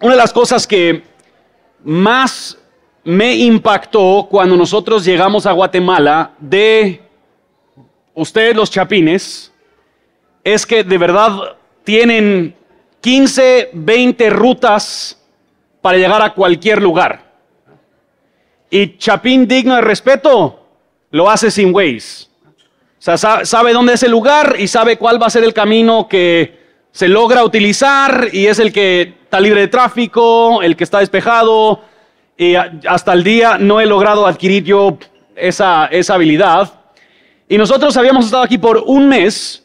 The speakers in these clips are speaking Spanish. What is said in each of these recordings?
Una de las cosas que más me impactó cuando nosotros llegamos a Guatemala de ustedes los chapines es que de verdad tienen 15, 20 rutas para llegar a cualquier lugar. Y Chapín digno de respeto lo hace sin Waze. O sea, sabe dónde es el lugar y sabe cuál va a ser el camino que se logra utilizar y es el que está libre de tráfico, el que está despejado. Y hasta el día no he logrado adquirir yo esa, esa habilidad. Y nosotros habíamos estado aquí por un mes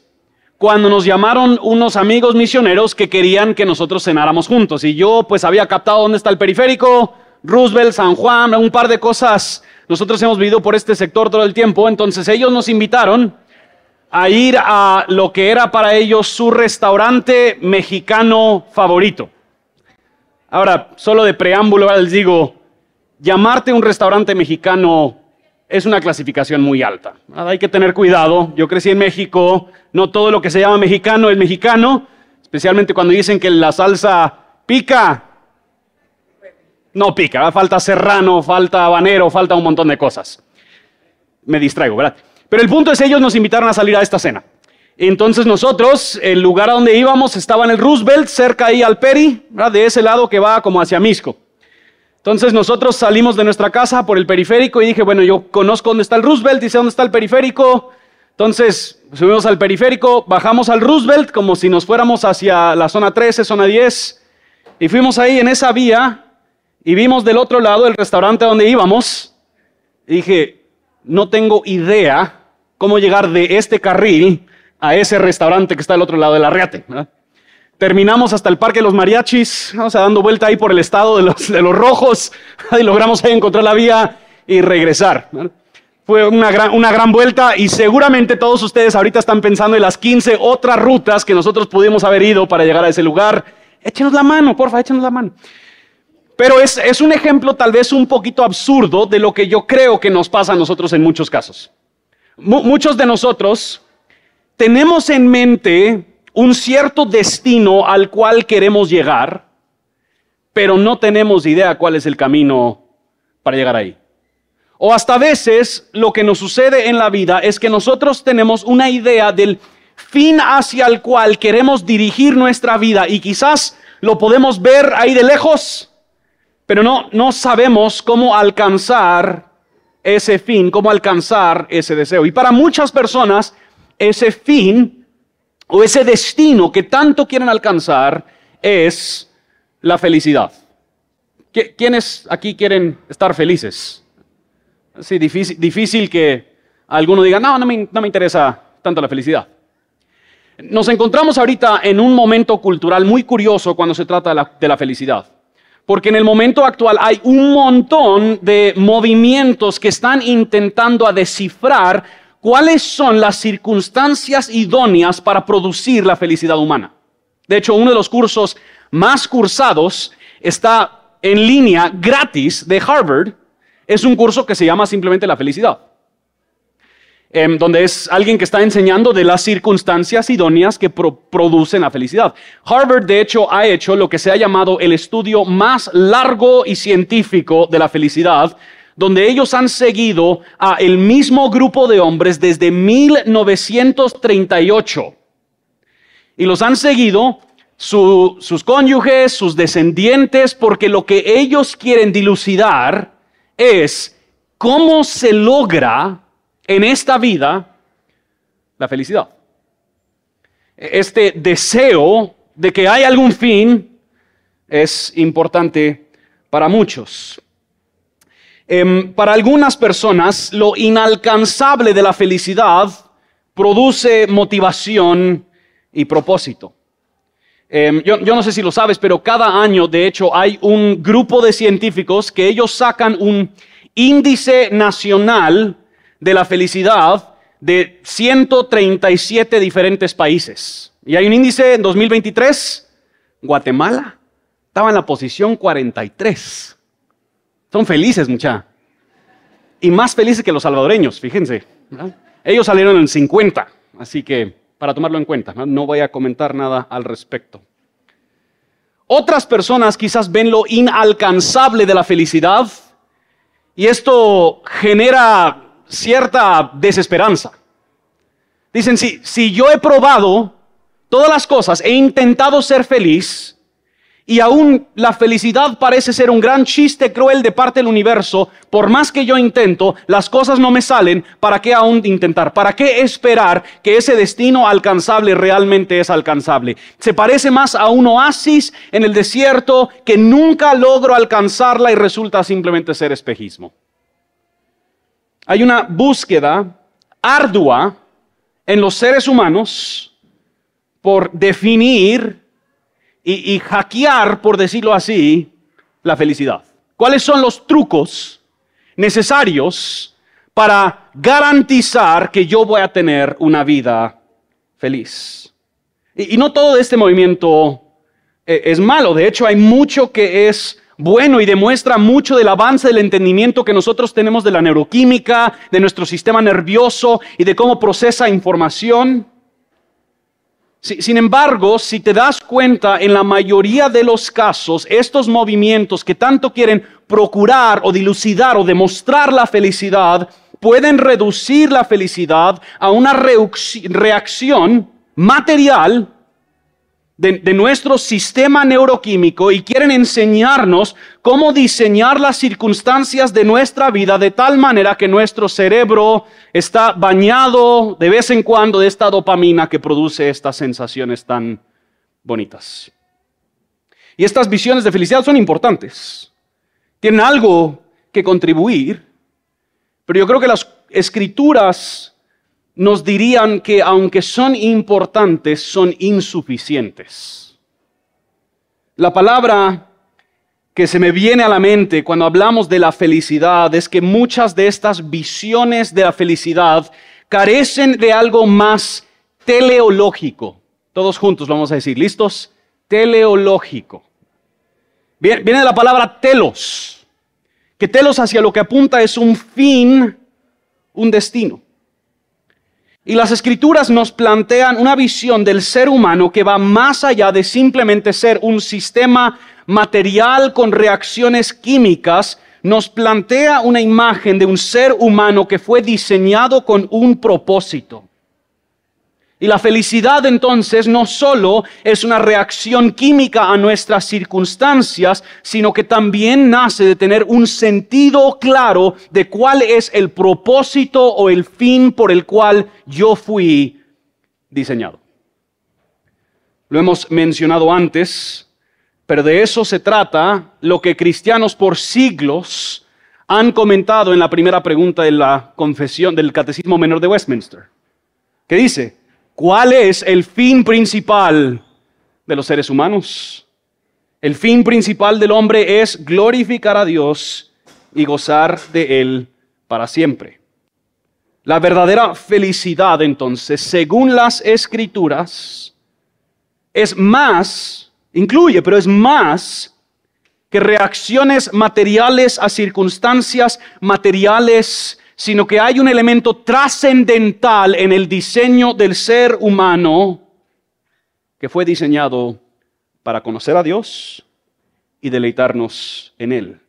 cuando nos llamaron unos amigos misioneros que querían que nosotros cenáramos juntos. Y yo pues había captado dónde está el periférico, Roosevelt, San Juan, un par de cosas. Nosotros hemos vivido por este sector todo el tiempo, entonces ellos nos invitaron a ir a lo que era para ellos su restaurante mexicano favorito. Ahora, solo de preámbulo les digo, llamarte un restaurante mexicano es una clasificación muy alta. Hay que tener cuidado. Yo crecí en México, no todo lo que se llama mexicano es mexicano, especialmente cuando dicen que la salsa pica. No pica, falta serrano, falta habanero, falta un montón de cosas. Me distraigo, ¿verdad? Pero el punto es, ellos nos invitaron a salir a esta cena. Entonces nosotros, el lugar a donde íbamos estaba en el Roosevelt, cerca ahí al Peri, de ese lado que va como hacia Misco. Entonces nosotros salimos de nuestra casa por el periférico y dije, bueno, yo conozco dónde está el Roosevelt, dice dónde está el periférico. Entonces subimos al periférico, bajamos al Roosevelt como si nos fuéramos hacia la zona 13, zona 10. Y fuimos ahí en esa vía y vimos del otro lado el restaurante donde íbamos. Y dije, no tengo idea cómo llegar de este carril a ese restaurante que está al otro lado del arreate. Terminamos hasta el Parque de los Mariachis, o sea, dando vuelta ahí por el estado de los, rojos, y logramos ahí encontrar la vía y regresar. Fue una gran, vuelta y seguramente todos ustedes ahorita están pensando en las 15 otras rutas que nosotros pudimos haber ido para llegar a ese lugar. Échenos la mano, porfa, échenos la mano. Pero es un ejemplo tal vez un poquito absurdo de lo que yo creo que nos pasa a nosotros en muchos casos. Muchos de nosotros tenemos en mente un cierto destino al cual queremos llegar, pero no tenemos idea cuál es el camino para llegar ahí. O hasta veces lo que nos sucede en la vida es que nosotros tenemos una idea del fin hacia el cual queremos dirigir nuestra vida y quizás lo podemos ver ahí de lejos, pero no, no sabemos cómo alcanzar ese fin, cómo alcanzar ese deseo. Y para muchas personas, ese fin o ese destino que tanto quieren alcanzar es la felicidad. ¿Quiénes aquí quieren estar felices? Sí, difícil, que alguno diga, no, no me, interesa tanto la felicidad. Nos encontramos ahorita en un momento cultural muy curioso cuando se trata de la, felicidad. Porque en el momento actual hay un montón de movimientos que están intentando a descifrar cuáles son las circunstancias idóneas para producir la felicidad humana. De hecho, uno de los cursos más cursados está en línea gratis de Harvard. Es un curso que se llama simplemente la felicidad. Em, donde es alguien que está enseñando de las circunstancias idóneas que producen la felicidad. Harvard, de hecho, ha hecho lo que se ha llamado el estudio más largo y científico de la felicidad, donde ellos han seguido a el mismo grupo de hombres desde 1938. Y los han seguido sus cónyuges, sus descendientes, porque lo que ellos quieren dilucidar es cómo se logra en esta vida la felicidad. Este deseo de que hay algún fin es importante para muchos. Em, para algunas personas, lo inalcanzable de la felicidad produce motivación y propósito. Em, yo, yo, no sé si lo sabes, pero cada año, de hecho, hay un grupo de científicos que ellos sacan un índice nacional de la felicidad de 137 diferentes países. Y hay un índice en 2023, Guatemala estaba en la posición 43. Son felices, mucha. Y más felices que los salvadoreños, fíjense. Ellos salieron en 50, así que para tomarlo en cuenta, ¿no? voy a comentar nada al respecto. Otras personas quizás ven lo inalcanzable de la felicidad y esto genera cierta desesperanza. Dicen, si, si yo he probado todas las cosas, he intentado ser feliz, y aún la felicidad parece ser un gran chiste cruel de parte del universo. Por más que yo intento, las cosas no me salen. ¿Para qué aún intentar? ¿Para qué esperar que ese destino alcanzable realmente es alcanzable? Se parece más a un oasis en el desierto que nunca logro alcanzarla y resulta simplemente ser espejismo. Hay una búsqueda ardua en los seres humanos por definir y, hackear, por decirlo así, la felicidad. ¿Cuáles son los trucos necesarios para garantizar que yo voy a tener una vida feliz? Y, no todo este movimiento eh, es malo, de hecho hay mucho que es bueno y demuestra mucho del avance del entendimiento que nosotros tenemos de la neuroquímica, de nuestro sistema nervioso y de cómo procesa información. Sin embargo, si te das cuenta, en la mayoría de los casos, estos movimientos que tanto quieren procurar o dilucidar o demostrar la felicidad, pueden reducir la felicidad a una reacción material de, nuestro sistema neuroquímico y quieren enseñarnos cómo diseñar las circunstancias de nuestra vida de tal manera que nuestro cerebro está bañado de vez en cuando de esta dopamina que produce estas sensaciones tan bonitas. Y estas visiones de felicidad son importantes. Tienen algo que contribuir, pero yo creo que las escrituras nos dirían que aunque son importantes, son insuficientes. La palabra que se me viene a la mente cuando hablamos de la felicidad es que muchas de estas visiones de la felicidad carecen de algo más teleológico. Todos juntos vamos a decir, ¿listos? Teleológico. Viene de la palabra telos, que telos hacia lo que apunta es un fin, un destino. Y las escrituras nos plantean una visión del ser humano que va más allá de simplemente ser un sistema material con reacciones químicas, nos plantea una imagen de un ser humano que fue diseñado con un propósito. Y la felicidad entonces no solo es una reacción química a nuestras circunstancias, sino que también nace de tener un sentido claro de cuál es el propósito o el fin por el cual yo fui diseñado. Lo hemos mencionado antes, pero de eso se trata lo que cristianos por siglos han comentado en la primera pregunta de la confesión del Catecismo Menor de Westminster, que dice, ¿Cuál es el fin principal de los seres humanos? El fin principal del hombre es glorificar a Dios y gozar de Él para siempre. La verdadera felicidad, entonces, según las escrituras, es más, incluye, pero es más que reacciones materiales a circunstancias materiales sino que hay un elemento trascendental en el diseño del ser humano que fue diseñado para conocer a Dios y deleitarnos en Él.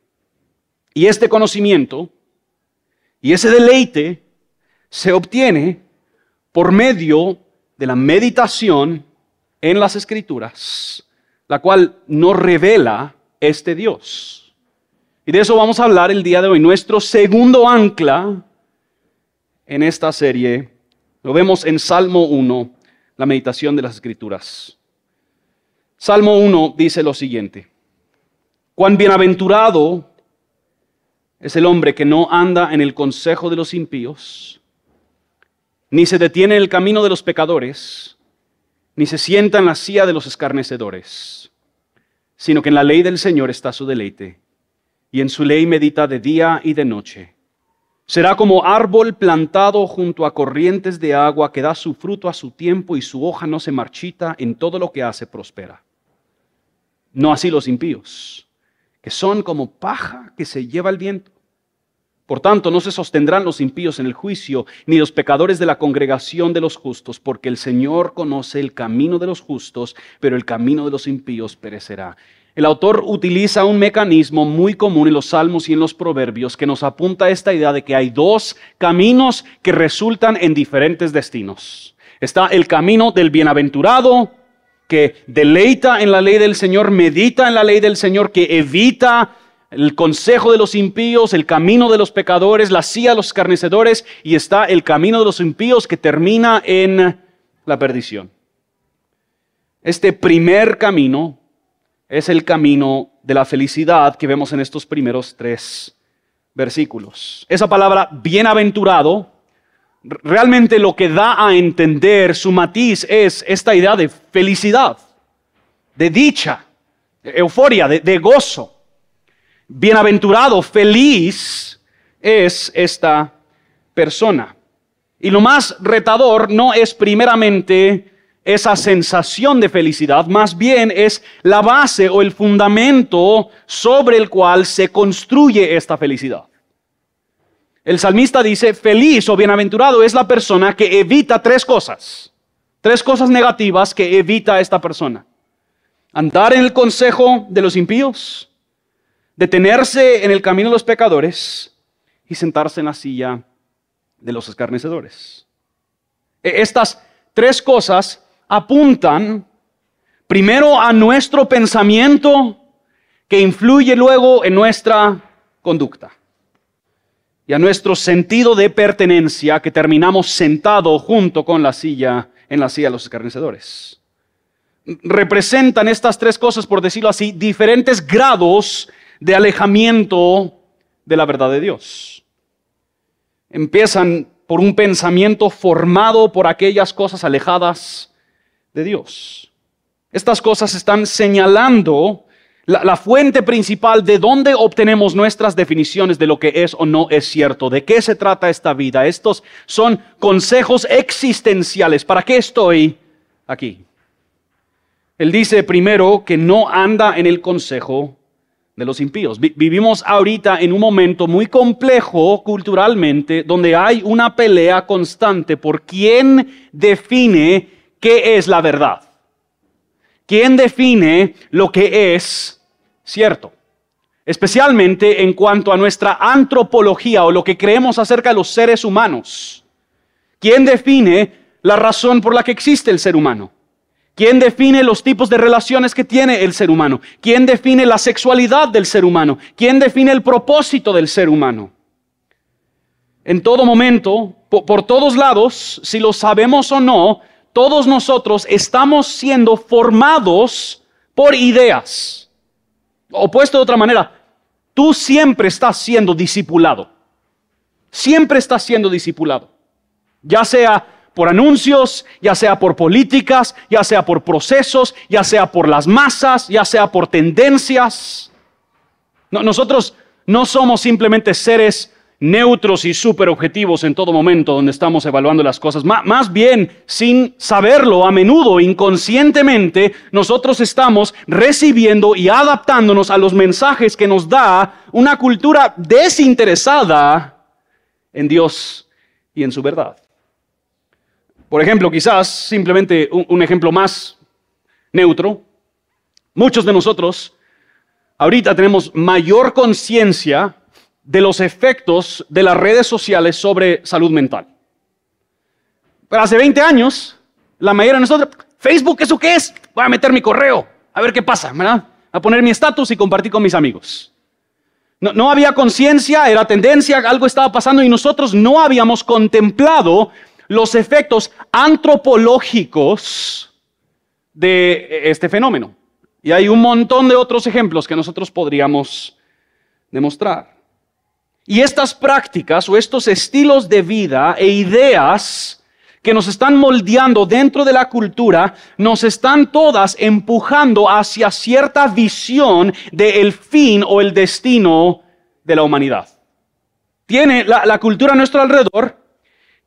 Y este conocimiento y ese deleite se obtiene por medio de la meditación en las escrituras, la cual nos revela este Dios. Y de eso vamos a hablar el día de hoy. Nuestro segundo ancla en esta serie lo vemos en Salmo 1, la meditación de las Escrituras. Salmo 1 dice lo siguiente. Cuán bienaventurado es el hombre que no anda en el consejo de los impíos, ni se detiene en el camino de los pecadores, ni se sienta en la silla de los escarnecedores, sino que en la ley del Señor está su deleite y en su ley medita de día y de noche. Será como árbol plantado junto a corrientes de agua que da su fruto a su tiempo y su hoja no se marchita, en todo lo que hace prospera. No así los impíos, que son como paja que se lleva el viento. Por tanto, no se sostendrán los impíos en el juicio, ni los pecadores de la congregación de los justos, porque el Señor conoce el camino de los justos, pero el camino de los impíos perecerá. El autor utiliza un mecanismo muy común en los salmos y en los proverbios que nos apunta a esta idea de que hay dos caminos que resultan en diferentes destinos. Está el camino del bienaventurado, que deleita en la ley del Señor, medita en la ley del Señor, que evita el consejo de los impíos, el camino de los pecadores, la silla de los escarnecedores, y está el camino de los impíos que termina en la perdición. Este primer camino es el camino de la felicidad que vemos en estos primeros tres versículos. Esa palabra bienaventurado, realmente lo que da a entender su matiz es esta idea de felicidad, de dicha, euforia, de gozo. Bienaventurado, feliz es esta persona. Y lo más retador no es primeramente esa sensación de felicidad, más bien es la base o el fundamento sobre el cual se construye esta felicidad. El salmista dice, feliz o bienaventurado es la persona que evita tres cosas, tres cosas negativas que evita esta persona. Andar en el consejo de los impíos, detenerse en el camino de los pecadores y sentarse en la silla de los escarnecedores. E, estas tres cosas apuntan primero a nuestro pensamiento que influye luego en nuestra conducta y a nuestro sentido de pertenencia que terminamos sentado junto con la silla en la silla de los escarnecedores. Representan estas tres cosas, por decirlo así, diferentes grados de alejamiento de la verdad de Dios. Empiezan por un pensamiento formado por aquellas cosas alejadas de Dios. Estas cosas están señalando la, fuente principal de dónde obtenemos nuestras definiciones de lo que es o no es cierto, de qué se trata esta vida. Estos son consejos existenciales. ¿Para qué estoy aquí? Él dice primero que no anda en el consejo de los impíos. vivimos ahorita en un momento muy complejo culturalmente, donde hay una pelea constante por quién define qué es la verdad. ¿Quién define lo que es cierto? Especialmente en cuanto a nuestra antropología o lo que creemos acerca de los seres humanos. ¿Quién define la razón por la que existe el ser humano? ¿Quién define los tipos de relaciones que tiene el ser humano? ¿Quién define la sexualidad del ser humano? ¿Quién define el propósito del ser humano? En todo momento, por, todos lados, si lo sabemos o no, todos nosotros estamos siendo formados por ideas. O puesto de otra manera, tú siempre estás siendo discipulado. Siempre estás siendo discipulado. Ya sea por anuncios, ya sea por políticas, ya sea por procesos, ya sea por las masas, ya sea por tendencias. nosotros no somos simplemente seres neutros y súper objetivos en todo momento donde estamos evaluando las cosas. más bien, sin saberlo, a menudo, inconscientemente, nosotros estamos recibiendo y adaptándonos a los mensajes que nos da una cultura desinteresada en Dios y en su verdad. Por ejemplo, quizás simplemente un, ejemplo más neutro, muchos de nosotros ahorita tenemos mayor conciencia de los efectos de las redes sociales sobre salud mental. Pero hace 20 años, la mayoría de nosotros, Facebook, ¿eso qué es? Voy a meter mi correo, a ver qué pasa, ¿verdad? A poner mi estatus y compartir con mis amigos. No, no había conciencia, era tendencia, algo estaba pasando y nosotros no habíamos contemplado los efectos antropológicos de este fenómeno. Y hay un montón de otros ejemplos que nosotros podríamos demostrar. Y estas prácticas o estos estilos de vida e ideas que nos están moldeando dentro de la cultura, nos están todas empujando hacia cierta visión del fin o el destino de la humanidad. Tiene la, la cultura a nuestro alrededor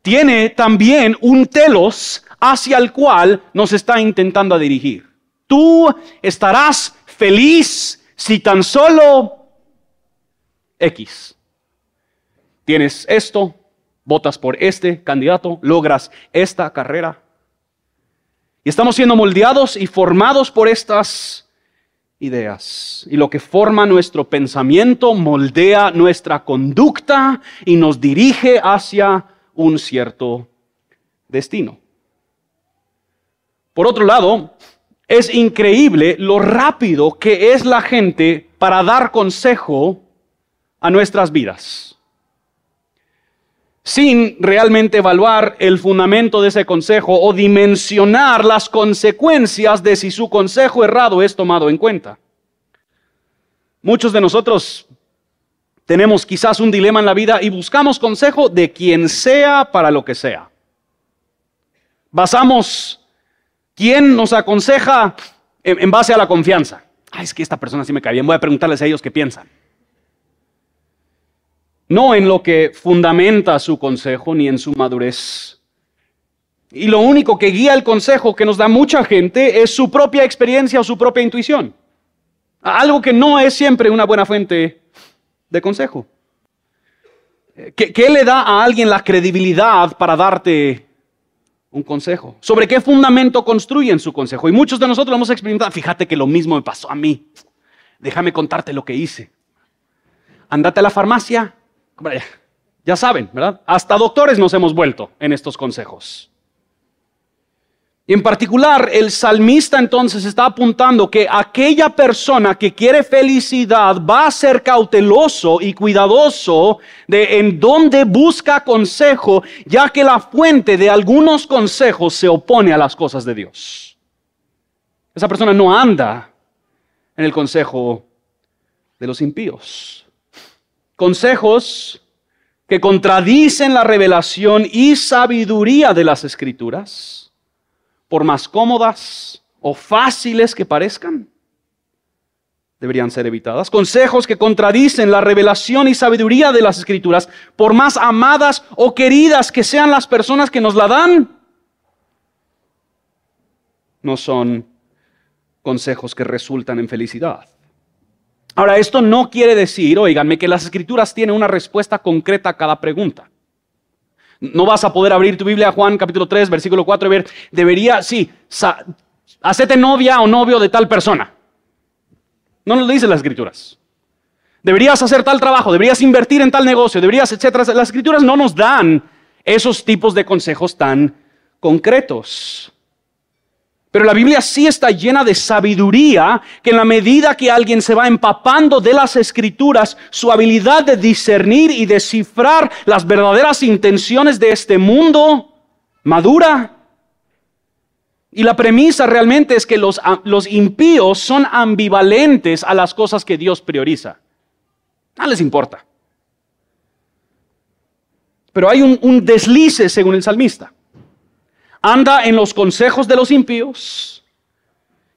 tiene también un telos hacia el cual nos está intentando dirigir. Tú estarás feliz si tan solo X. tienes esto, votas por este candidato, logras esta carrera. Y estamos siendo moldeados y formados por estas ideas. Y lo que forma nuestro pensamiento moldea nuestra conducta y nos dirige hacia un cierto destino. Por otro lado, es increíble lo rápido que es la gente para dar consejo a nuestras vidas sin realmente evaluar el fundamento de ese consejo o dimensionar las consecuencias de si su consejo errado es tomado en cuenta. Muchos de nosotros tenemos quizás un dilema en la vida y buscamos consejo de quien sea para lo que sea. Basamos quién nos aconseja en, base a la confianza. Ay, es que esta persona sí me cae bien, voy a preguntarles a ellos qué piensan no en lo que fundamenta su consejo ni en su madurez. Y lo único que guía el consejo que nos da mucha gente es su propia experiencia o su propia intuición. Algo que no es siempre una buena fuente de consejo. ¿Qué, le da a alguien la credibilidad para darte un consejo? ¿Sobre qué fundamento construyen su consejo? Y muchos de nosotros lo hemos experimentado. Fíjate que lo mismo me pasó a mí. Déjame contarte lo que hice. Andate a la farmacia, ya saben, ¿verdad? Hasta doctores nos hemos vuelto en estos consejos. Y en particular, el salmista entonces está apuntando que aquella persona que quiere felicidad va a ser cauteloso y cuidadoso de en dónde busca consejo, ya que la fuente de algunos consejos se opone a las cosas de Dios. Esa persona no anda en el consejo de los impíos consejos que contradicen la revelación y sabiduría de las escrituras, por más cómodas o fáciles que parezcan, deberían ser evitadas. Consejos que contradicen la revelación y sabiduría de las escrituras, por más amadas o queridas que sean las personas que nos la dan, no son consejos que resultan en felicidad. Ahora, esto no quiere decir, oíganme, que las escrituras tienen una respuesta concreta a cada pregunta. No vas a poder abrir tu Biblia a Juan capítulo 3, versículo 4 y ver, debería, sí, hacete novia o novio de tal persona. No nos lo dicen las escrituras. Deberías hacer tal trabajo, deberías invertir en tal negocio, deberías, etcétera. Las escrituras no nos dan esos tipos de consejos tan concretos. Pero la Biblia sí está llena de sabiduría que en la medida que alguien se va empapando de las escrituras, su habilidad de discernir y descifrar las verdaderas intenciones de este mundo madura. Y la premisa realmente es que los, los impíos son ambivalentes a las cosas que Dios prioriza. No les importa. Pero hay un, un deslice según el salmista anda en los consejos de los impíos.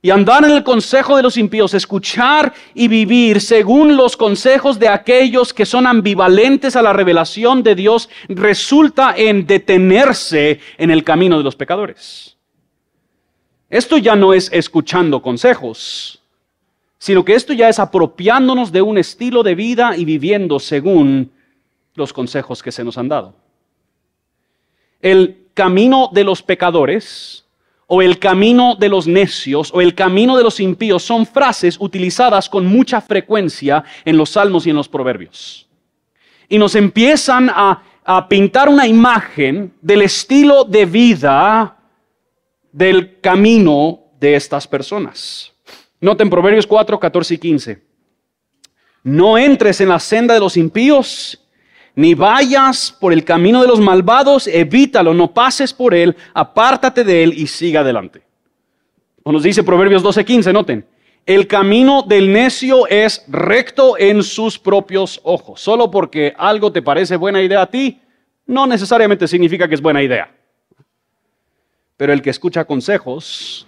Y andar en el consejo de los impíos, escuchar y vivir según los consejos de aquellos que son ambivalentes a la revelación de Dios, resulta en detenerse en el camino de los pecadores. Esto ya no es escuchando consejos, sino que esto ya es apropiándonos de un estilo de vida y viviendo según los consejos que se nos han dado. El camino de los pecadores o el camino de los necios o el camino de los impíos son frases utilizadas con mucha frecuencia en los salmos y en los proverbios. Y nos empiezan a, pintar una imagen del estilo de vida del camino de estas personas. Noten Proverbios 4, 14 y 15. No entres en la senda de los impíos ni vayas por el camino de los malvados, evítalo, no pases por él, apártate de él y siga adelante. O nos dice Proverbios 12:15, noten, el camino del necio es recto en sus propios ojos. Solo porque algo te parece buena idea a ti, no necesariamente significa que es buena idea. Pero el que escucha consejos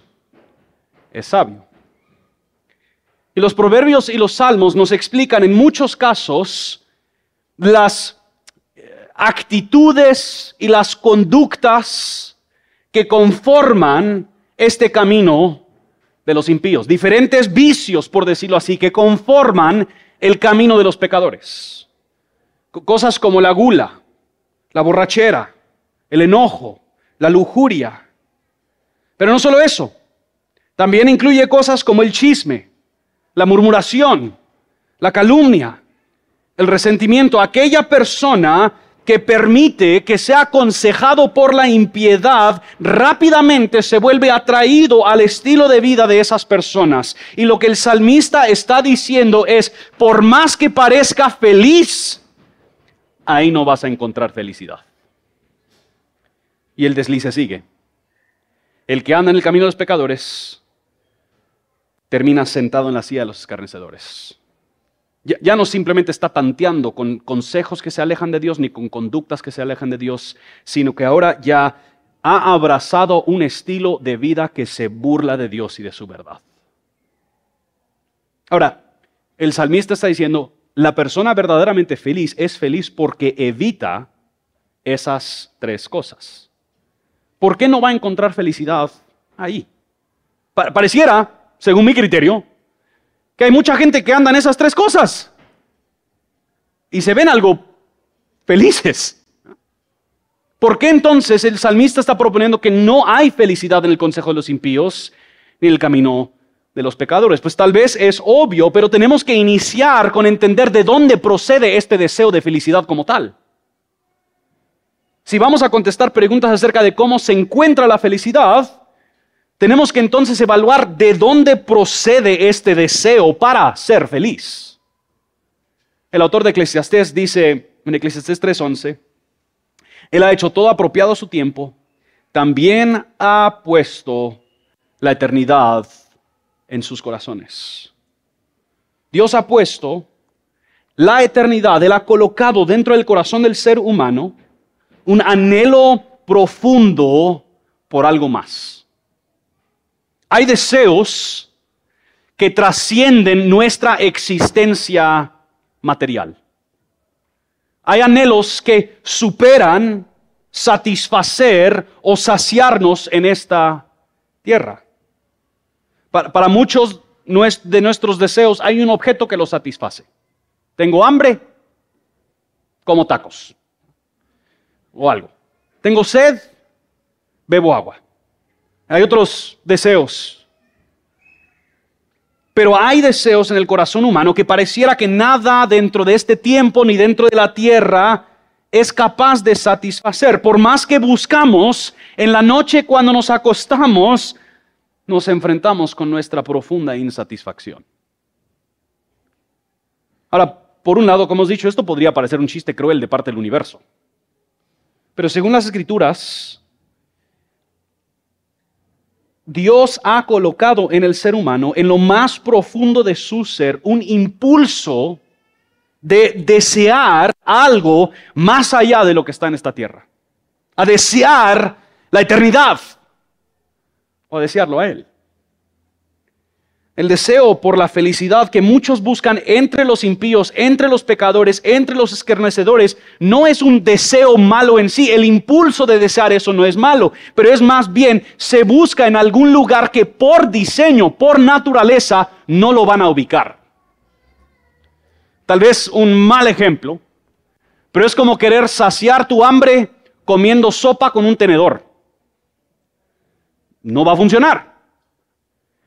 es sabio. Y los proverbios y los salmos nos explican en muchos casos las actitudes y las conductas que conforman este camino de los impíos. Diferentes vicios, por decirlo así, que conforman el camino de los pecadores. Cosas como la gula, la borrachera, el enojo, la lujuria. Pero no solo eso, también incluye cosas como el chisme, la murmuración, la calumnia, el resentimiento. Aquella persona que permite que sea aconsejado por la impiedad, rápidamente se vuelve atraído al estilo de vida de esas personas. Y lo que el salmista está diciendo es, por más que parezca feliz, ahí no vas a encontrar felicidad. Y el deslice sigue. El que anda en el camino de los pecadores termina sentado en la silla de los escarnecedores. Ya, no simplemente está tanteando con consejos que se alejan de Dios ni con conductas que se alejan de Dios, sino que ahora ya ha abrazado un estilo de vida que se burla de Dios y de su verdad. Ahora, el salmista está diciendo, la persona verdaderamente feliz es feliz porque evita esas tres cosas. ¿Por qué no va a encontrar felicidad ahí? pareciera, según mi criterio, que hay mucha gente que anda en esas tres cosas y se ven algo felices. ¿Por qué entonces el salmista está proponiendo que no hay felicidad en el consejo de los impíos ni en el camino de los pecadores? Pues tal vez es obvio, pero tenemos que iniciar con entender de dónde procede este deseo de felicidad como tal. Si vamos a contestar preguntas acerca de cómo se encuentra la felicidad, tenemos que entonces evaluar de dónde procede este deseo para ser feliz. El autor de Eclesiastés dice en Eclesiastés 3:11, Él ha hecho todo apropiado a su tiempo, también ha puesto la eternidad en sus corazones. Dios ha puesto la eternidad, Él ha colocado dentro del corazón del ser humano un anhelo profundo por algo más. Hay deseos que trascienden nuestra existencia material. Hay anhelos que superan satisfacer o saciarnos en esta tierra. Para, muchos de nuestros deseos hay un objeto que los satisface. Tengo hambre, como tacos o algo. Tengo sed, bebo agua. Hay otros deseos. Pero hay deseos en el corazón humano que pareciera que nada dentro de este tiempo ni dentro de la tierra es capaz de satisfacer. Por más que buscamos, en la noche cuando nos acostamos, nos enfrentamos con nuestra profunda insatisfacción. Ahora, por un lado, como hemos dicho, esto podría parecer un chiste cruel de parte del universo. Pero según las escrituras, Dios ha colocado en el ser humano, en lo más profundo de su ser, un impulso de desear algo más allá de lo que está en esta tierra. A desear la eternidad. O a desearlo a Él. El deseo por la felicidad que muchos buscan entre los impíos, entre los pecadores, entre los escarnecedores, no es un deseo malo en sí. El impulso de desear eso no es malo, pero es más bien se busca en algún lugar que por diseño, por naturaleza, no lo van a ubicar. Tal vez un mal ejemplo, pero es como querer saciar tu hambre comiendo sopa con un tenedor. No va a funcionar.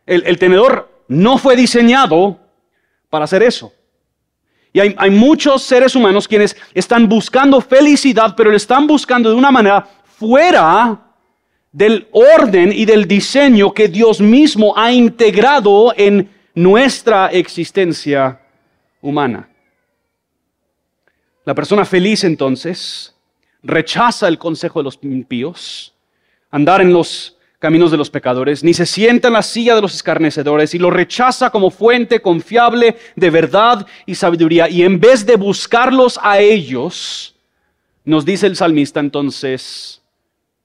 El, el tenedor no fue diseñado para hacer eso. Y hay, muchos seres humanos quienes están buscando felicidad, pero lo están buscando de una manera fuera del orden y del diseño que Dios mismo ha integrado en nuestra existencia humana. La persona feliz entonces rechaza el consejo de los impíos, andar en los caminos de los pecadores, ni se sienta en la silla de los escarnecedores y lo rechaza como fuente confiable de verdad y sabiduría. Y en vez de buscarlos a ellos, nos dice el salmista entonces,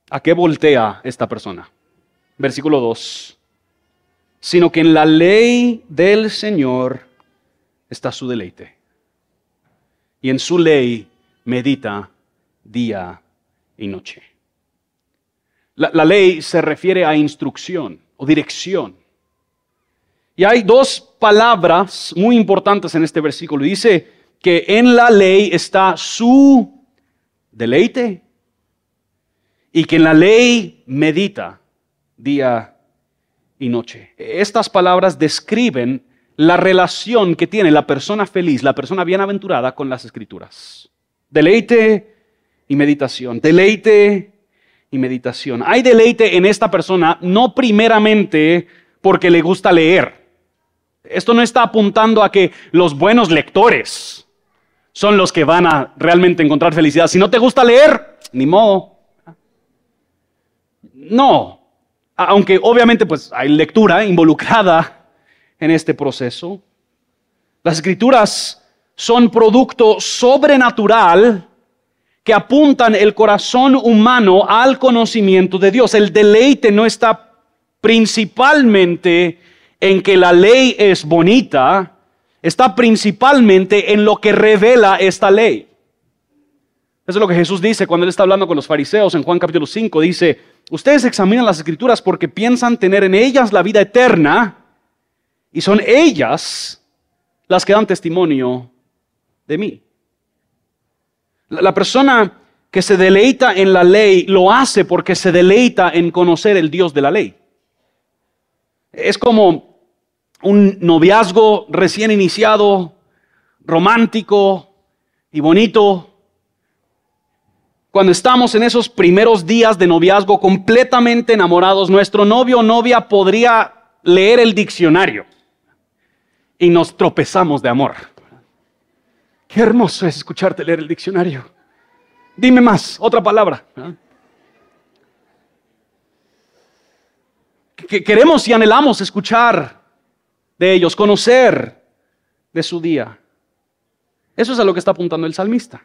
¿a qué voltea esta persona? Versículo 2. Sino que en la ley del Señor está su deleite. Y en su ley medita día y noche. La, ley se refiere a instrucción o dirección. Y hay dos palabras muy importantes en este versículo. Dice que en la ley está su deleite y que en la ley medita día y noche. Estas palabras describen la relación que tiene la persona feliz, la persona bienaventurada con las escrituras. Deleite y meditación, deleite y meditación. Hay deleite en esta persona no primeramente porque le gusta leer. Esto no está apuntando a que los buenos lectores son los que van a realmente encontrar felicidad. Si no te gusta leer, ni modo. No, aunque obviamente pues hay lectura involucrada en este proceso. Las escrituras son producto sobrenatural que apuntan el corazón humano al conocimiento de Dios. El deleite no está principalmente en que la ley es bonita, está principalmente en lo que revela esta ley. Eso es lo que Jesús dice cuando él está hablando con los fariseos en Juan capítulo 5. Dice, ustedes examinan las escrituras porque piensan tener en ellas la vida eterna y son ellas las que dan testimonio de mí. La persona que se deleita en la ley lo hace porque se deleita en conocer el Dios de la ley. Es como un noviazgo recién iniciado, romántico y bonito. Cuando estamos en esos primeros días de noviazgo completamente enamorados, nuestro novio o novia podría leer el diccionario y nos tropezamos de amor. Qué hermoso es escucharte leer el diccionario. Dime más, otra palabra. Que queremos y anhelamos escuchar de ellos, conocer de su día. Eso es a lo que está apuntando el salmista.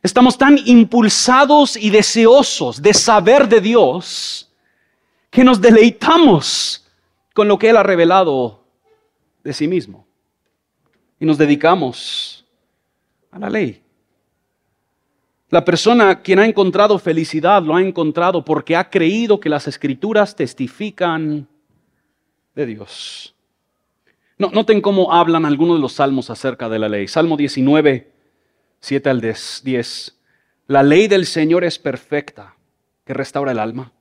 Estamos tan impulsados y deseosos de saber de Dios que nos deleitamos con lo que Él ha revelado de sí mismo y nos dedicamos a la ley. La persona quien ha encontrado felicidad lo ha encontrado porque ha creído que las escrituras testifican de Dios. No, noten cómo hablan algunos de los salmos acerca de la ley. Salmo 19, 7 al 10. La ley del Señor es perfecta, que restaura el alma.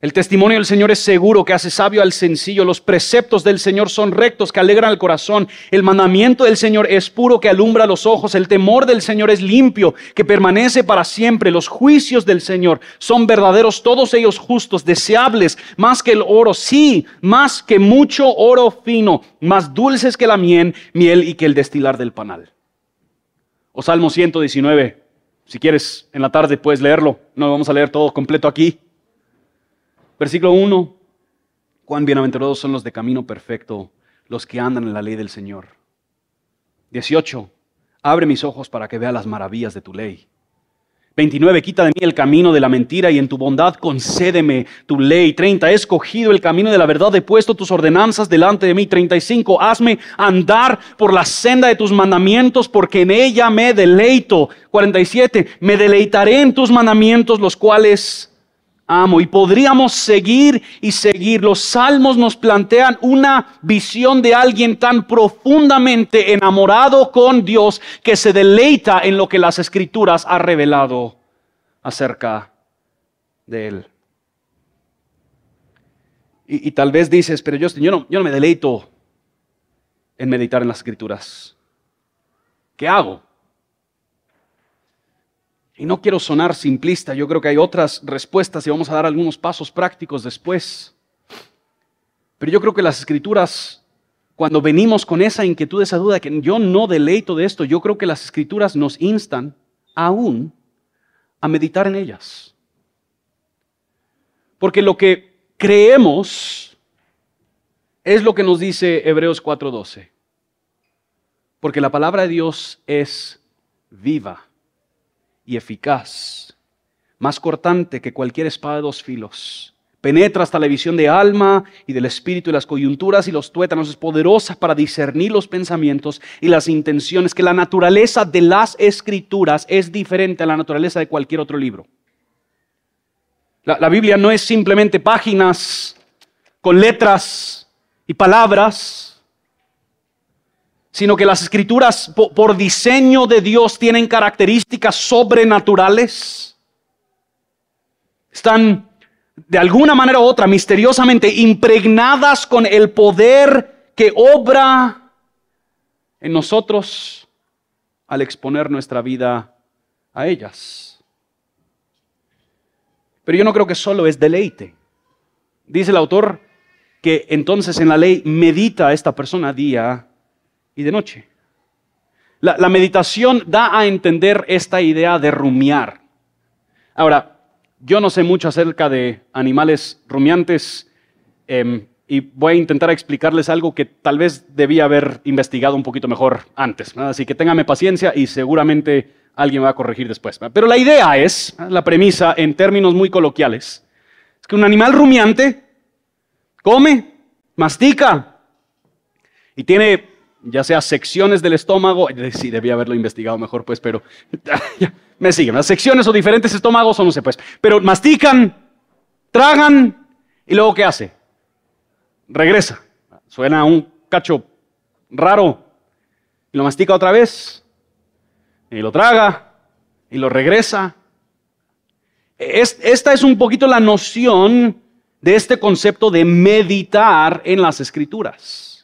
El testimonio del Señor es seguro, que hace sabio al sencillo. Los preceptos del Señor son rectos, que alegran el corazón. El mandamiento del Señor es puro, que alumbra los ojos. El temor del Señor es limpio, que permanece para siempre. Los juicios del Señor son verdaderos, todos ellos justos, deseables, más que el oro, sí, más que mucho oro fino, más dulces que la miel, miel y que el destilar del panal. O Salmo 119, si quieres en la tarde puedes leerlo. No vamos a leer todo completo aquí. Versículo 1. Cuán bienaventurados son los de camino perfecto, los que andan en la ley del Señor. 18. Abre mis ojos para que vea las maravillas de tu ley. 29. Quita de mí el camino de la mentira y en tu bondad concédeme tu ley. 30. He escogido el camino de la verdad, he puesto tus ordenanzas delante de mí. 35. Hazme andar por la senda de tus mandamientos porque en ella me deleito. 47. Me deleitaré en tus mandamientos, los cuales amo. Y podríamos seguir y seguir. Los salmos nos plantean una visión de alguien tan profundamente enamorado con Dios que se deleita en lo que las escrituras ha revelado acerca de él. Y, tal vez dices, pero yo, yo, no, yo no me deleito en meditar en las escrituras. ¿Qué hago? Y no quiero sonar simplista, yo creo que hay otras respuestas y vamos a dar algunos pasos prácticos después. Pero yo creo que las escrituras, cuando venimos con esa inquietud, esa duda que yo no deleito de esto, yo creo que las escrituras nos instan aún a meditar en ellas. Porque lo que creemos es lo que nos dice Hebreos 4:12. Porque la palabra de Dios es viva y eficaz, más cortante que cualquier espada de dos filos. Penetra hasta la visión de alma y del espíritu y las coyunturas y los tuétanos. Es poderosa para discernir los pensamientos y las intenciones, que la naturaleza de las escrituras es diferente a la naturaleza de cualquier otro libro. La, la Biblia no es simplemente páginas con letras y palabras. Sino que las escrituras por diseño de Dios tienen características sobrenaturales. Están de alguna manera u otra misteriosamente impregnadas con el poder que obra en nosotros al exponer nuestra vida a ellas. Pero yo no creo que solo es deleite. Dice el autor que entonces en la ley medita esta persona día y de noche. La, meditación da a entender esta idea de rumiar. Ahora, yo no sé mucho acerca de animales rumiantes em, y voy a intentar explicarles algo que tal vez debía haber investigado un poquito mejor antes. Así que téngame paciencia y seguramente alguien me va a corregir después. Pero la idea es, la premisa en términos muy coloquiales, es que un animal rumiante come, mastica y tiene ya sea secciones del estómago, sí, debía haberlo investigado mejor, pues, pero me siguen, las secciones o diferentes estómagos o no sé, pues, pero mastican, tragan y luego ¿qué hace? Regresa. Suena un cacho raro y lo mastica otra vez y lo traga y lo regresa. esta es un poquito la noción de este concepto de meditar en las escrituras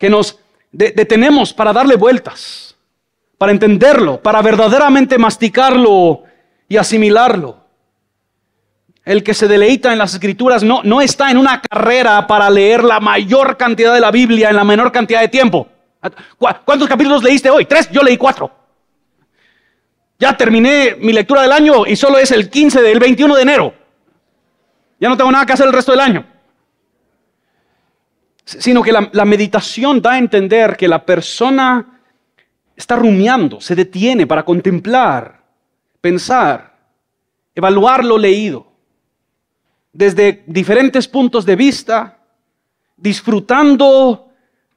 que nos detenemos para darle vueltas, para entenderlo, para verdaderamente masticarlo y asimilarlo. El que se deleita en las escrituras no, no está en una carrera para leer la mayor cantidad de la Biblia en la menor cantidad de tiempo. ¿Cuántos capítulos leíste hoy? Tres, yo leí cuatro. Ya terminé mi lectura del año y solo es el 15 del 21 de enero. Ya no tengo nada que hacer el resto del año sino que la, meditación da a entender que la persona está rumiando, se detiene para contemplar, pensar, evaluar lo leído desde diferentes puntos de vista, disfrutando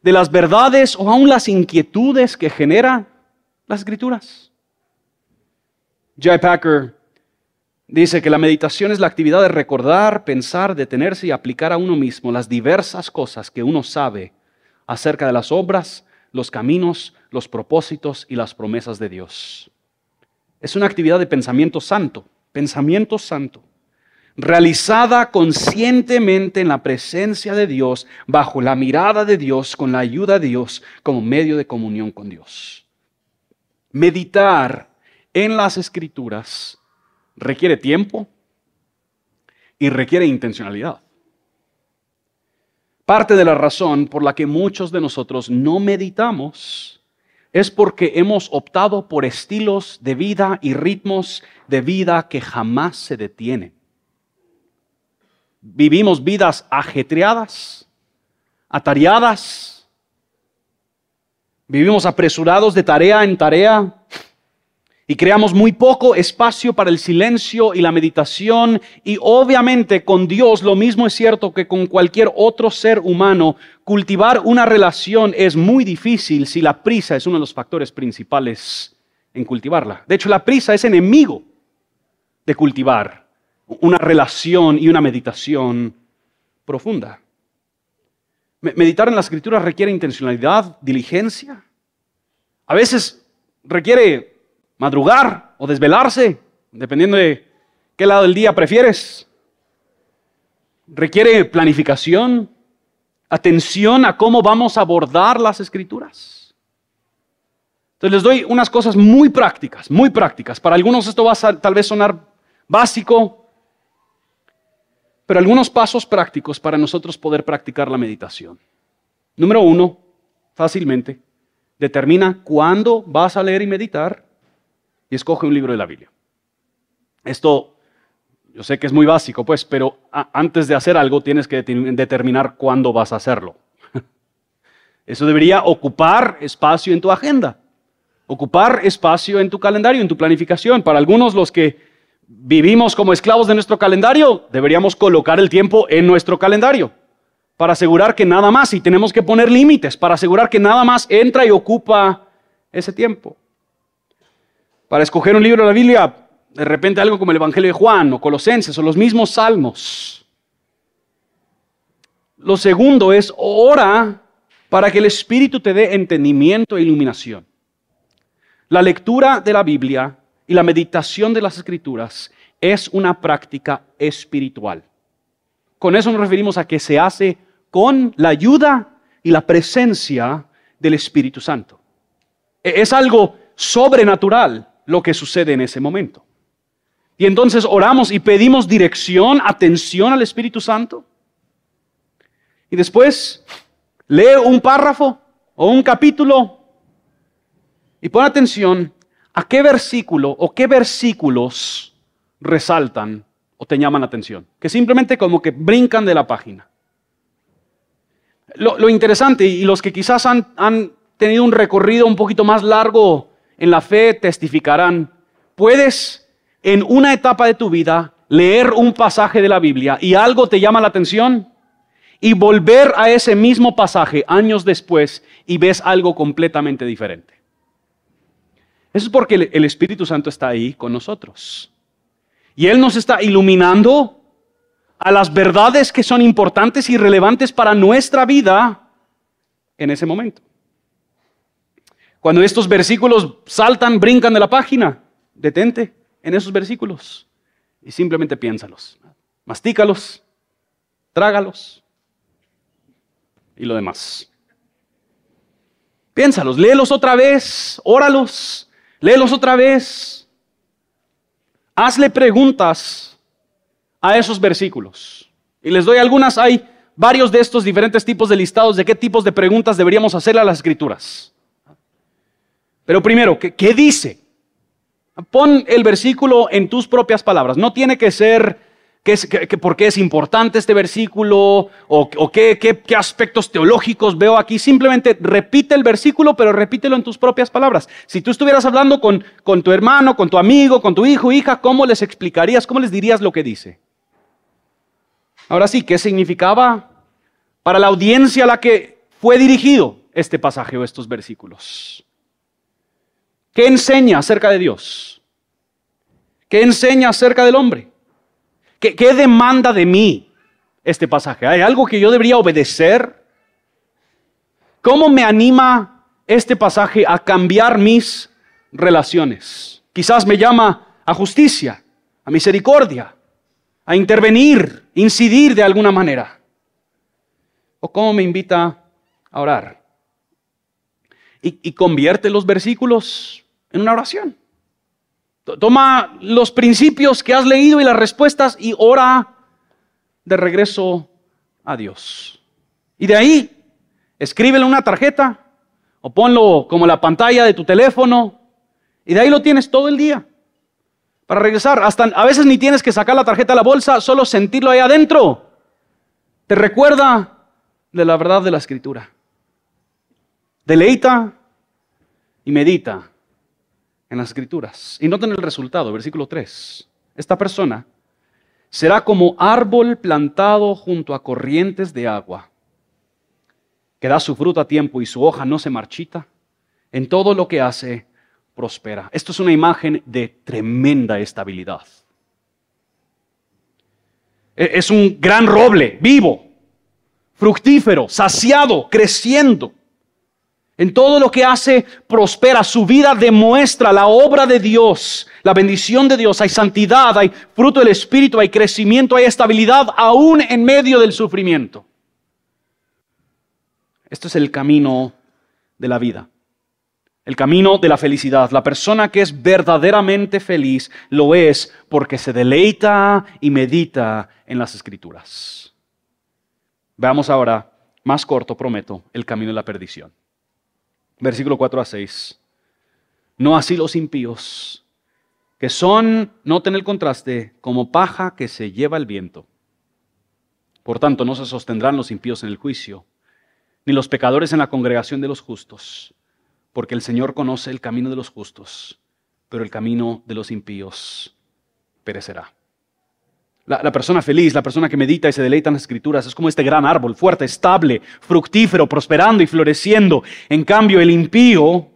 de las verdades o aún las inquietudes que generan las escrituras. Jay Packer Dice que la meditación es la actividad de recordar, pensar, detenerse y aplicar a uno mismo las diversas cosas que uno sabe acerca de las obras, los caminos, los propósitos y las promesas de Dios. Es una actividad de pensamiento santo, pensamiento santo, realizada conscientemente en la presencia de Dios, bajo la mirada de Dios, con la ayuda de Dios, como medio de comunión con Dios. Meditar en las escrituras requiere tiempo y requiere intencionalidad. Parte de la razón por la que muchos de nosotros no meditamos es porque hemos optado por estilos de vida y ritmos de vida que jamás se detienen. Vivimos vidas ajetreadas, atareadas, vivimos apresurados de tarea en tarea, y creamos muy poco espacio para el silencio y la meditación. Y obviamente con Dios lo mismo es cierto que con cualquier otro ser humano. Cultivar una relación es muy difícil si la prisa es uno de los factores principales en cultivarla. De hecho, la prisa es enemigo de cultivar una relación y una meditación profunda. Meditar en la escritura requiere intencionalidad, diligencia. A veces requiere madrugar o desvelarse, dependiendo de qué lado del día prefieres. Requiere planificación, atención a cómo vamos a abordar las escrituras. Entonces les doy unas cosas muy prácticas, muy prácticas. Para algunos esto va a tal vez sonar básico, pero algunos pasos prácticos para nosotros poder practicar la meditación. Número uno, fácilmente, determina cuándo vas a leer y meditar y escoge un libro de la Biblia. Esto, yo sé que es muy básico, pues, pero antes de hacer algo tienes que determinar cuándo vas a hacerlo. Eso debería ocupar espacio en tu agenda, ocupar espacio en tu calendario, en tu planificación. Para algunos los que vivimos como esclavos de nuestro calendario, deberíamos colocar el tiempo en nuestro calendario para asegurar que nada más, y tenemos que poner límites, para asegurar que nada más entra y ocupa ese tiempo para escoger un libro de la Biblia, de repente algo como el Evangelio de Juan o Colosenses o los mismos salmos. Lo segundo es ora para que el Espíritu te dé entendimiento e iluminación. La lectura de la Biblia y la meditación de las Escrituras es una práctica espiritual. Con eso nos referimos a que se hace con la ayuda y la presencia del Espíritu Santo. E-, es algo sobrenatural lo que sucede en ese momento. Y entonces oramos y pedimos dirección, atención al Espíritu Santo. Y después lee un párrafo o un capítulo y pon atención a qué versículo o qué versículos resaltan o te llaman la atención. Que simplemente como que brincan de la página. Lo, interesante, y los que quizás han, han tenido un recorrido un poquito más largo en la fe testificarán, puedes en una etapa de tu vida leer un pasaje de la Biblia y algo te llama la atención y volver a ese mismo pasaje años después y ves algo completamente diferente. Eso es porque el Espíritu Santo está ahí con nosotros. Y Él nos está iluminando a las verdades que son importantes y relevantes para nuestra vida en ese momento. Cuando estos versículos saltan, brincan de la página, detente en esos versículos y simplemente piénsalos. Mastícalos, trágalos y lo demás. Piénsalos, léelos otra vez, óralos, léelos otra vez. Hazle preguntas a esos versículos. Y les doy algunas, hay varios de estos diferentes tipos de listados de qué tipos de preguntas deberíamos hacerle a las escrituras. Pero primero, ¿qué, dice? Pon el versículo en tus propias palabras. No tiene que ser que, por qué es importante este versículo o, qué, qué, aspectos teológicos veo aquí. Simplemente repite el versículo, pero repítelo en tus propias palabras. Si tú estuvieras hablando con, con tu hermano, con tu amigo, con tu hijo, hija, ¿cómo les explicarías, cómo les dirías lo que dice? Ahora sí, ¿qué significaba para la audiencia a la que fue dirigido este pasaje o estos versículos? ¿Qué enseña acerca de Dios? ¿Qué enseña acerca del hombre? ¿Qué, demanda de mí este pasaje? ¿Hay algo que yo debería obedecer? ¿Cómo me anima este pasaje a cambiar mis relaciones? Quizás me llama a justicia, a misericordia, a intervenir, incidir de alguna manera. ¿O cómo me invita a orar? Y, y convierte los versículos en una oración. Toma los principios que has leído y las respuestas y ora de regreso a Dios. Y de ahí, escríbele una tarjeta o ponlo como la pantalla de tu teléfono y de ahí lo tienes todo el día para regresar. Hasta a veces ni tienes que sacar la tarjeta de la bolsa, solo sentirlo ahí adentro. Te recuerda de la verdad de la escritura. Deleita y medita en las escrituras. Y noten el resultado, versículo 3. Esta persona será como árbol plantado junto a corrientes de agua, que da su fruto a tiempo y su hoja no se marchita. En todo lo que hace, prospera. Esto es una imagen de tremenda estabilidad. E-, es un gran roble, vivo, fructífero, saciado, creciendo. En todo lo que hace, prospera. Su vida demuestra la obra de Dios, la bendición de Dios. Hay santidad, hay fruto del Espíritu, hay crecimiento, hay estabilidad, aún en medio del sufrimiento. Esto es el camino de la vida, el camino de la felicidad. La persona que es verdaderamente feliz lo es porque se deleita y medita en las escrituras. Veamos ahora, más corto, prometo, el camino de la perdición versículo 4 a 6. No así los impíos, que son, noten el contraste, como paja que se lleva el viento. Por tanto, no se sostendrán los impíos en el juicio, ni los pecadores en la congregación de los justos, porque el Señor conoce el camino de los justos, pero el camino de los impíos perecerá. La, persona feliz, la persona que medita y se deleita en las escrituras, es como este gran árbol, fuerte, estable, fructífero, prosperando y floreciendo. En cambio, el impío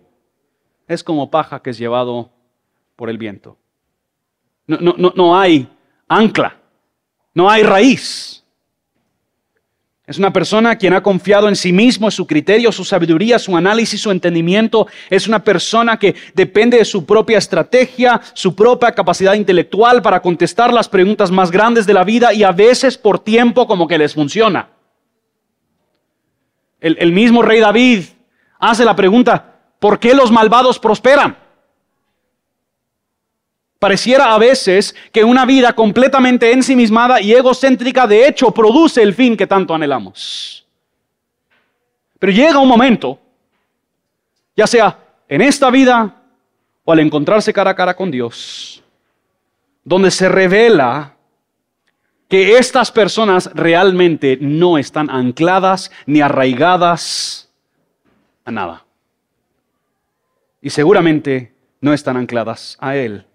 es como paja que es llevado por el viento. No, no, no, no hay ancla, no hay raíz. Es una persona quien ha confiado en sí mismo, en su criterio, su sabiduría, su análisis, su entendimiento. Es una persona que depende de su propia estrategia, su propia capacidad intelectual para contestar las preguntas más grandes de la vida y a veces por tiempo como que les funciona. El, el mismo rey David hace la pregunta, ¿por qué los malvados prosperan? Pareciera a veces que una vida completamente ensimismada y egocéntrica de hecho produce el fin que tanto anhelamos. Pero llega un momento, ya sea en esta vida o al encontrarse cara a cara con Dios, donde se revela que estas personas realmente no están ancladas ni arraigadas a nada. Y seguramente no están ancladas a Él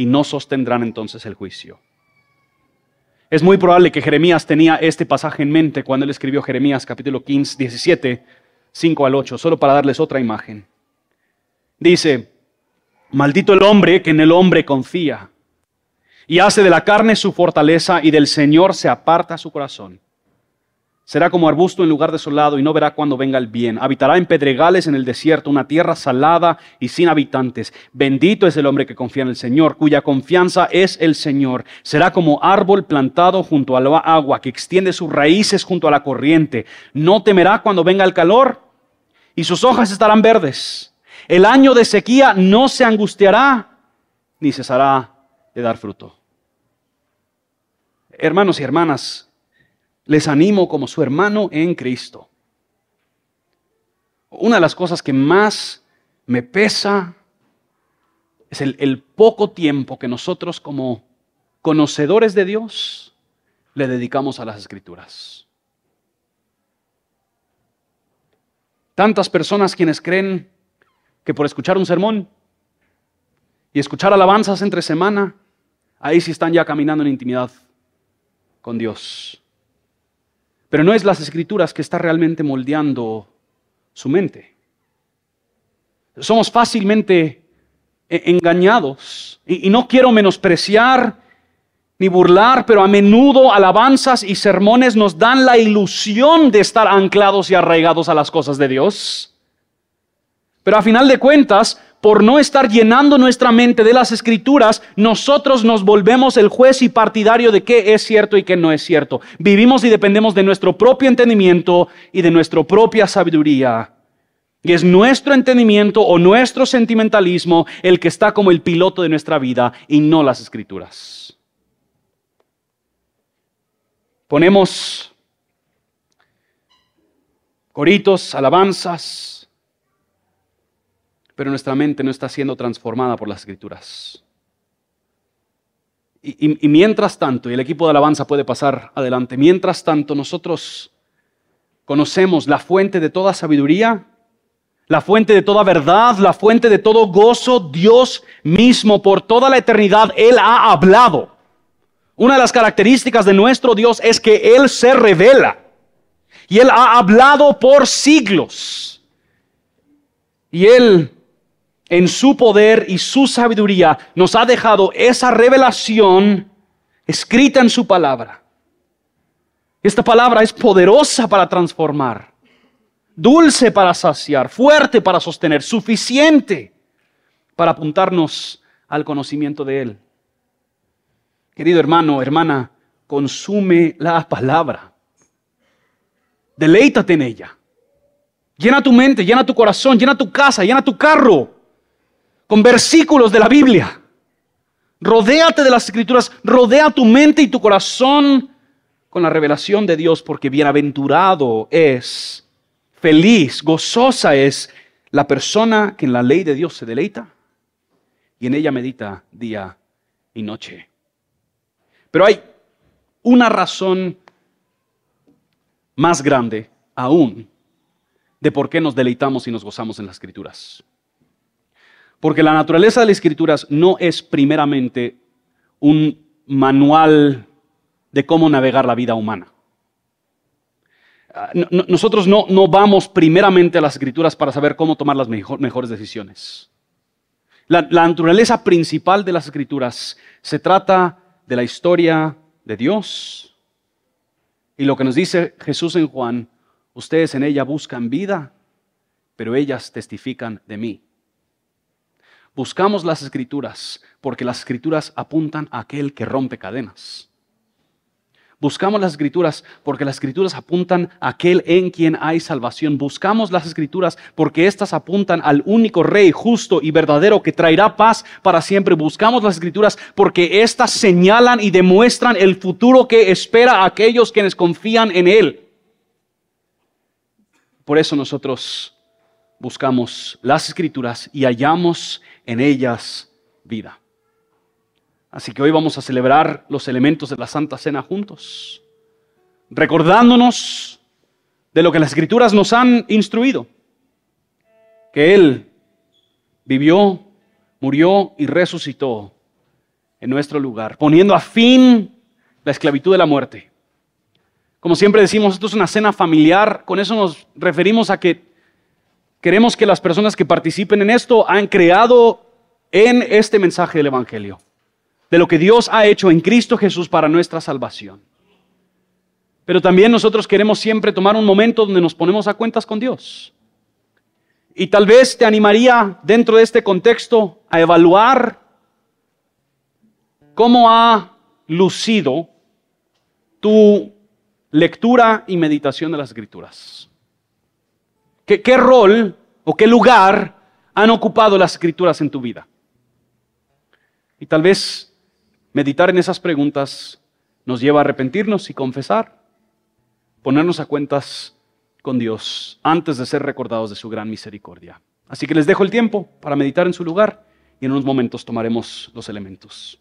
y no sostendrán entonces el juicio. Es muy probable que Jeremías tenía este pasaje en mente cuando él escribió Jeremías capítulo 15, 17, 5 al 8, solo para darles otra imagen. Dice, maldito el hombre que en el hombre confía y hace de la carne su fortaleza y del Señor se aparta su corazón. Será como arbusto en lugar desolado y no verá cuando venga el bien. Habitará en pedregales en el desierto, una tierra salada y sin habitantes. Bendito es el hombre que confía en el Señor, cuya confianza es el Señor. Será como árbol plantado junto al agua, que extiende sus raíces junto a la corriente. No temerá cuando venga el calor y sus hojas estarán verdes. El año de sequía no se angustiará ni cesará de dar fruto. Hermanos y hermanas, les animo como su hermano en Cristo. Una de las cosas que más me pesa es el, poco tiempo que nosotros como conocedores de Dios le dedicamos a las escrituras. Tantas personas quienes creen que por escuchar un sermón y escuchar alabanzas entre semana, ahí sí están ya caminando en intimidad con Dios. Pero no es las escrituras que está realmente moldeando su mente. Somos fácilmente e-, engañados. Y, no quiero menospreciar ni burlar, pero a menudo alabanzas y sermones nos dan la ilusión de estar anclados y arraigados a las cosas de Dios. Pero a final de cuentas, por no estar llenando nuestra mente de las escrituras, nosotros nos volvemos el juez y partidario de qué es cierto y qué no es cierto. Vivimos y dependemos de nuestro propio entendimiento y de nuestra propia sabiduría. Y es nuestro entendimiento o nuestro sentimentalismo el que está como el piloto de nuestra vida y no las escrituras. Ponemos coritos, alabanzas, pero nuestra mente no está siendo transformada por las escrituras. Y, mientras tanto, y el equipo de alabanza puede pasar adelante, mientras tanto nosotros conocemos la fuente de toda sabiduría, la fuente de toda verdad, la fuente de todo gozo, Dios mismo por toda la eternidad, Él ha hablado. Una de las características de nuestro Dios es que Él se revela. Y Él ha hablado por siglos. Y Él en su poder y su sabiduría nos ha dejado esa revelación escrita en su palabra. Esta palabra es poderosa para transformar, dulce para saciar, fuerte para sostener, suficiente para apuntarnos al conocimiento de Él. Querido hermano, hermana, consume la palabra. Deleítate en ella. Llena tu mente, llena tu corazón, llena tu casa, llena tu carro con versículos de la Biblia. Rodéate de las escrituras, rodea tu mente y tu corazón con la revelación de Dios, porque bienaventurado es, feliz, gozosa es la persona que en la ley de Dios se deleita y en ella medita día y noche. Pero hay una razón más grande aún de por qué nos deleitamos y nos gozamos en las escrituras. Porque la naturaleza de las escrituras no es primeramente un manual de cómo navegar la vida humana. Ah, nosotros no, no, vamos primeramente a las escrituras para saber cómo tomar las mejores decisiones. La, la naturaleza principal de las escrituras se trata de la historia de Dios Y lo que nos dice Jesús en Juan, ustedes en ella buscan vida, pero ellas testifican de mí. Buscamos las escrituras porque las escrituras apuntan a aquel que rompe cadenas. Buscamos las escrituras porque las escrituras apuntan a aquel en quien hay salvación. Buscamos las escrituras porque éstas apuntan al único rey justo y verdadero que traerá paz para siempre. Buscamos las escrituras porque éstas señalan y demuestran el futuro que espera a aquellos quienes confían en él. Por eso nosotros buscamos las escrituras y hallamos en ellas vida. Así que hoy vamos a celebrar los elementos de la Santa Cena juntos, recordándonos de lo que las escrituras nos han instruido, que Él vivió, murió y resucitó en nuestro lugar, poniendo a fin la esclavitud de la muerte. Como siempre decimos, esto es una cena familiar, con eso nos referimos a que queremos que las personas que participen en esto han creado en este mensaje del Evangelio de lo que Dios ha hecho en Cristo Jesús para nuestra salvación. Pero también nosotros queremos siempre tomar un momento donde nos ponemos a cuentas con Dios. Y tal vez te animaría dentro de este contexto a evaluar cómo ha lucido tu lectura y meditación de las escrituras. ¿Qué, rol o qué lugar han ocupado las escrituras en tu vida? Y tal vez Meditar en esas preguntas nos lleva a arrepentirnos y confesar, ponernos a cuentas con Dios antes de ser recordados de su gran misericordia. Así que les dejo el tiempo para meditar en su lugar y en unos momentos tomaremos los elementos.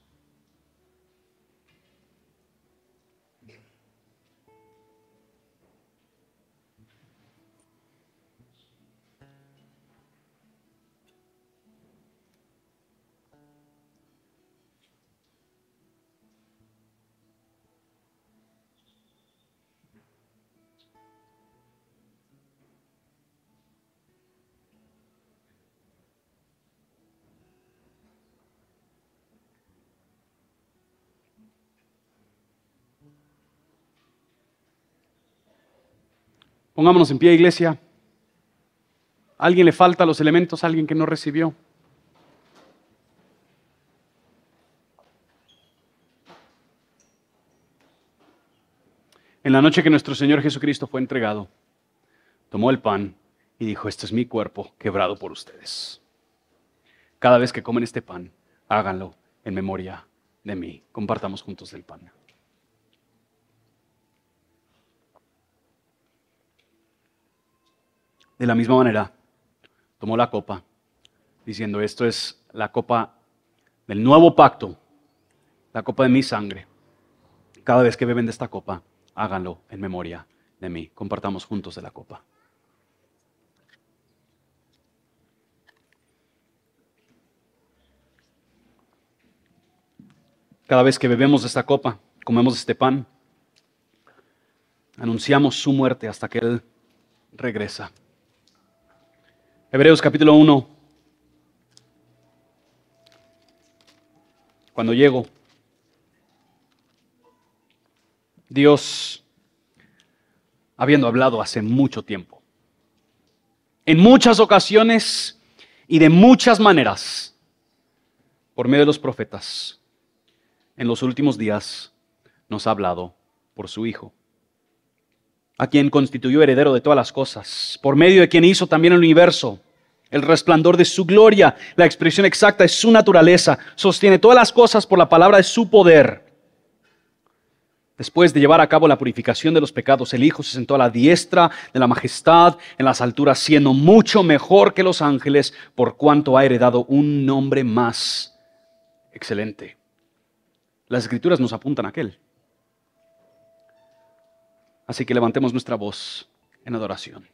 Pongámonos en pie, iglesia. alguien le falta los elementos? alguien que no recibió? En la noche que nuestro Señor Jesucristo fue entregado, tomó el pan y dijo, este es mi cuerpo quebrado por ustedes. Cada vez que comen este pan, háganlo en memoria de mí. Compartamos juntos el pan. De la misma manera, tomó la copa, diciendo, esto es la copa del nuevo pacto, la copa de mi sangre. Cada vez que beben de esta copa, háganlo en memoria de mí. Compartamos juntos de la copa. Cada vez que bebemos de esta copa, comemos este pan, anunciamos su muerte hasta que Él regresa. Hebreos capítulo 1. Cuando llego, Dios, habiendo hablado hace mucho tiempo, en muchas ocasiones y de muchas maneras, por medio de los profetas, en los últimos días nos ha hablado por su Hijo a quien constituyó heredero de todas las cosas, por medio de quien hizo también el universo, el resplandor de su gloria, la expresión exacta de su naturaleza, sostiene todas las cosas por la palabra de su poder. Después de llevar a cabo la purificación de los pecados, el Hijo se sentó a la diestra de la majestad en las alturas, siendo mucho mejor que los ángeles, por cuanto ha heredado un nombre más excelente. Las escrituras nos apuntan a aquel. Así que levantemos nuestra voz en adoración.